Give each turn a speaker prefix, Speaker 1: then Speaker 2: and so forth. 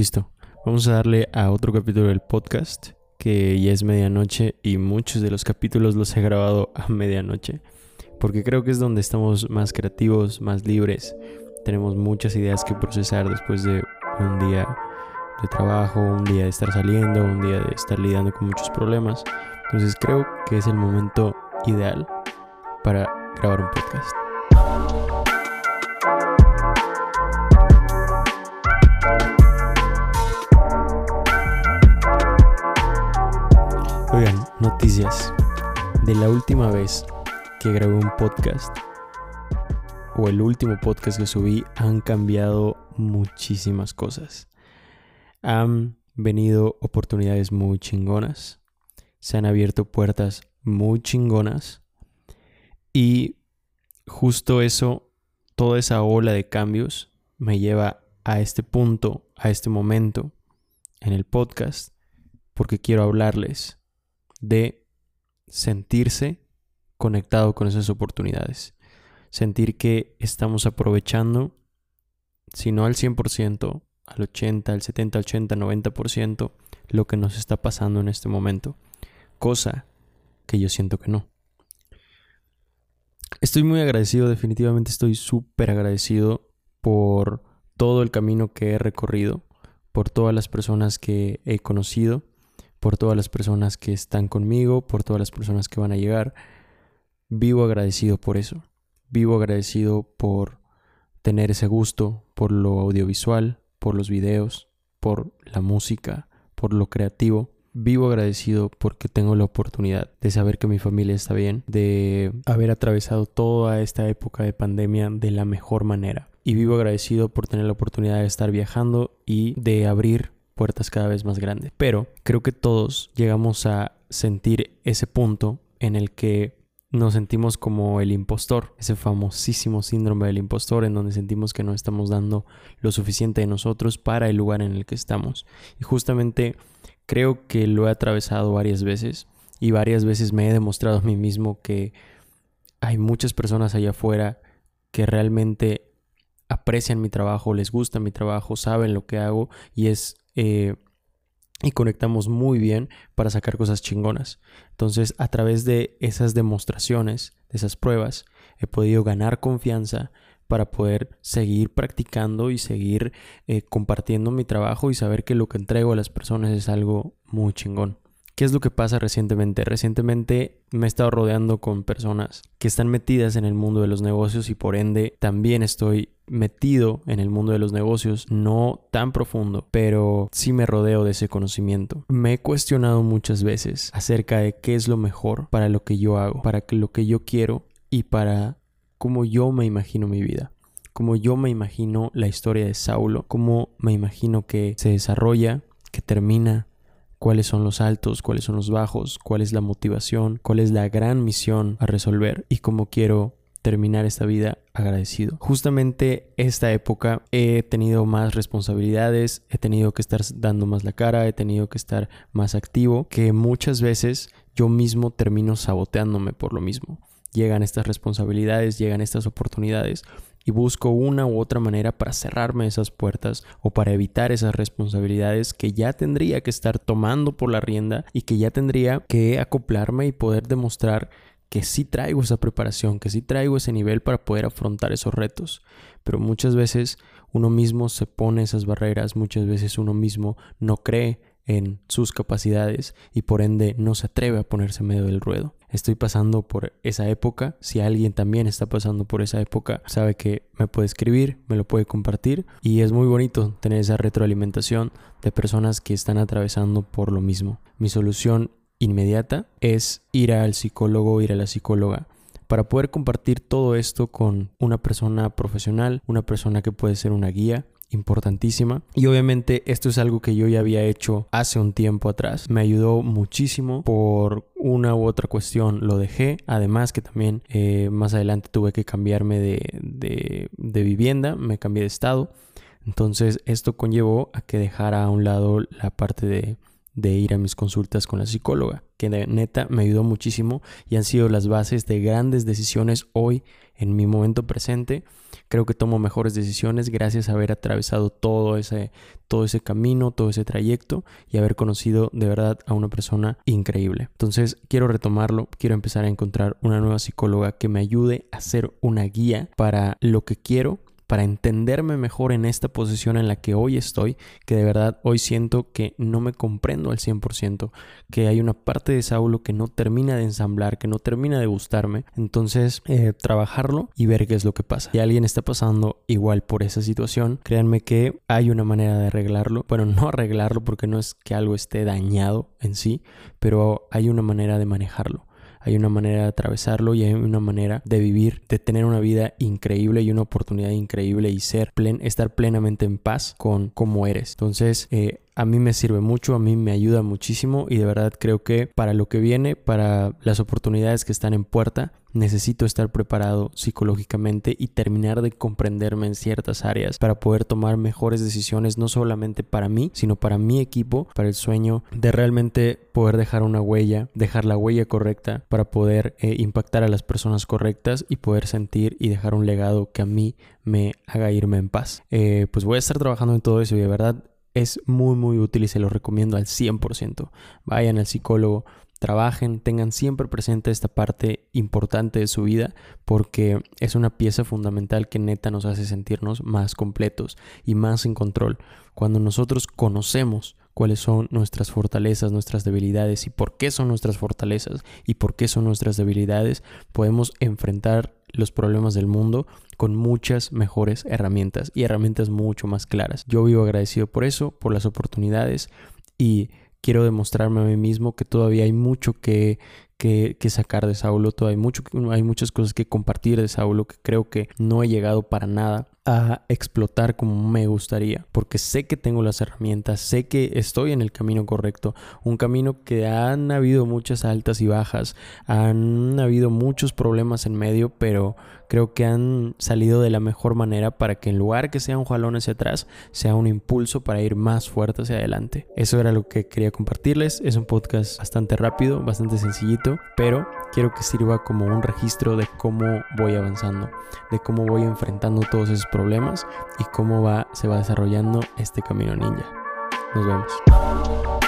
Speaker 1: Listo. Vamos a darle a otro capítulo del podcast, que ya es medianoche y muchos de los capítulos los he grabado a medianoche, porque creo que es donde estamos más creativos, más libres. Tenemos muchas ideas que procesar después de un día de trabajo, un día de estar saliendo, un día de estar lidiando con muchos problemas. Entonces creo que es el momento ideal para grabar un podcast. De la última vez que grabé un podcast o el último podcast que subí han cambiado muchísimas cosas. Han venido oportunidades muy chingonas. Se han abierto puertas muy chingonas. Y justo eso, toda esa ola de cambios me lleva a este punto, a este momento en el podcast, porque quiero hablarles de sentirse conectado con esas oportunidades. Sentir que estamos aprovechando, si no al 100%, al 80, al 70, al 80, 90% lo que nos está pasando en este momento. Cosa que yo siento que no. Estoy muy agradecido, definitivamente estoy súper agradecido por todo el camino que he recorrido, por todas las personas que he conocido, por todas las personas que están conmigo, por todas las personas que van a llegar. Vivo agradecido por eso. Vivo agradecido por tener ese gusto por lo audiovisual, por los videos, por la música, por lo creativo. Vivo agradecido porque tengo la oportunidad de saber que mi familia está bien, de haber atravesado toda esta época de pandemia de la mejor manera. Y vivo agradecido por tener la oportunidad de estar viajando y de abrir puertas cada vez más grandes. Pero creo que todos llegamos a sentir ese punto en el que nos sentimos como el impostor, ese famosísimo síndrome del impostor en donde sentimos que no estamos dando lo suficiente de nosotros para el lugar en el que estamos. Y justamente creo que lo he atravesado varias veces y varias veces me he demostrado a mí mismo que hay muchas personas allá afuera que realmente aprecian mi trabajo, les gusta mi trabajo, saben lo que hago y es... Eh, y conectamos muy bien para sacar cosas chingonas. Entonces, a través de esas demostraciones, de esas pruebas, he podido ganar confianza para poder seguir practicando y seguir eh, compartiendo mi trabajo y saber que lo que entrego a las personas es algo muy chingón. ¿Qué es lo que pasa recientemente? Recientemente me he estado rodeando con personas que están metidas en el mundo de los negocios y por ende también estoy metido en el mundo de los negocios, no tan profundo, pero sí me rodeo de ese conocimiento. Me he cuestionado muchas veces acerca de qué es lo mejor para lo que yo hago, para lo que yo quiero y para cómo yo me imagino mi vida como yo me imagino la historia de Saulo, cómo me imagino que se desarrolla, que termina, cuáles son los altos, cuáles son los bajos, cuál es la motivación, cuál es la gran misión a resolver y cómo quiero terminar esta vida agradecido. Justamente esta época he tenido más responsabilidades, he tenido que estar dando más la cara, he tenido que estar más activo, que muchas veces yo mismo termino saboteándome por lo mismo. Llegan estas responsabilidades, llegan estas oportunidades y busco una u otra manera para cerrarme esas puertas o para evitar esas responsabilidades que ya tendría que estar tomando por la rienda y que ya tendría que acoplarme y poder demostrar que sí traigo esa preparación, que sí traigo ese nivel para poder afrontar esos retos. Pero muchas veces uno mismo se pone esas barreras, muchas veces uno mismo no cree en sus capacidades y por ende no se atreve a ponerse medio del ruedo. Estoy pasando por esa época, si alguien también está pasando por esa época, sabe que me puede escribir, me lo puede compartir y es muy bonito tener esa retroalimentación de personas que están atravesando por lo mismo. Mi solución inmediata es ir al psicólogo, ir a la psicóloga para poder compartir todo esto con una persona profesional, una persona que puede ser una guía importantísima. Y obviamente esto es algo que yo ya había hecho hace un tiempo atrás. Me ayudó muchísimo por una u otra cuestión. Lo dejé. Además que también eh, más adelante tuve que cambiarme de, de vivienda. Me cambié de estado. Entonces esto conllevó a que dejara a un lado la parte de de ir a mis consultas con la psicóloga, que de neta me ayudó muchísimo y han sido las bases de grandes decisiones hoy en mi momento presente. Creo que tomo mejores decisiones gracias a haber atravesado todo ese, todo ese camino, todo ese trayecto y haber conocido de verdad a una persona increíble. Entonces quiero retomarlo, quiero empezar a encontrar una nueva psicóloga que me ayude a ser una guía para lo que quiero para entenderme mejor en esta posición en la que hoy estoy, que de verdad hoy siento que no me comprendo al 100%, que hay una parte de Saulo que no termina de ensamblar, que no termina de gustarme. Entonces, eh, trabajarlo y ver qué es lo que pasa. Si alguien está pasando igual por esa situación, créanme que hay una manera de arreglarlo. Bueno, no arreglarlo porque no es que algo esté dañado en sí, pero hay una manera de manejarlo hay una manera de atravesarlo y hay una manera de vivir, de tener una vida increíble y una oportunidad increíble y ser plen, estar plenamente en paz con cómo eres. Entonces, eh, a mí me sirve mucho, a mí me ayuda muchísimo y de verdad creo que para lo que viene, para las oportunidades que están en puerta, necesito estar preparado psicológicamente y terminar de comprenderme en ciertas áreas para poder tomar mejores decisiones, no solamente para mí, sino para mi equipo, para el sueño de realmente poder dejar una huella, dejar la huella correcta para poder eh, impactar a las personas correctas y poder sentir y dejar un legado que a mí me haga irme en paz. Eh, pues voy a estar trabajando en todo eso y de verdad es muy muy útil y se lo recomiendo al 100%. Vayan al psicólogo, trabajen, tengan siempre presente esta parte importante de su vida porque es una pieza fundamental que neta nos hace sentirnos más completos y más en control. Cuando nosotros conocemos cuáles son nuestras fortalezas, nuestras debilidades y por qué son nuestras fortalezas y por qué son nuestras debilidades, podemos enfrentar los problemas del mundo con muchas mejores herramientas y herramientas mucho más claras. Yo vivo agradecido por eso, por las oportunidades y quiero demostrarme a mí mismo que todavía hay mucho que, que, sacar de Saulo, todavía hay, mucho, hay muchas cosas que compartir de Saulo que creo que no he llegado para nada a explotar como me gustaría, porque sé que tengo las herramientas, sé que estoy en el camino correcto, un camino que han habido muchas altas y bajas, han habido muchos problemas en medio, pero creo que han salido de la mejor manera para que en lugar que sea un jalón hacia atrás, sea un impulso para ir más fuerte hacia adelante. Eso era lo que quería compartirles, es un podcast bastante rápido, bastante sencillito, pero quiero que sirva como un registro de cómo voy avanzando, de cómo voy enfrentando todos esos problemas y cómo va, se va desarrollando este camino ninja. Nos vemos.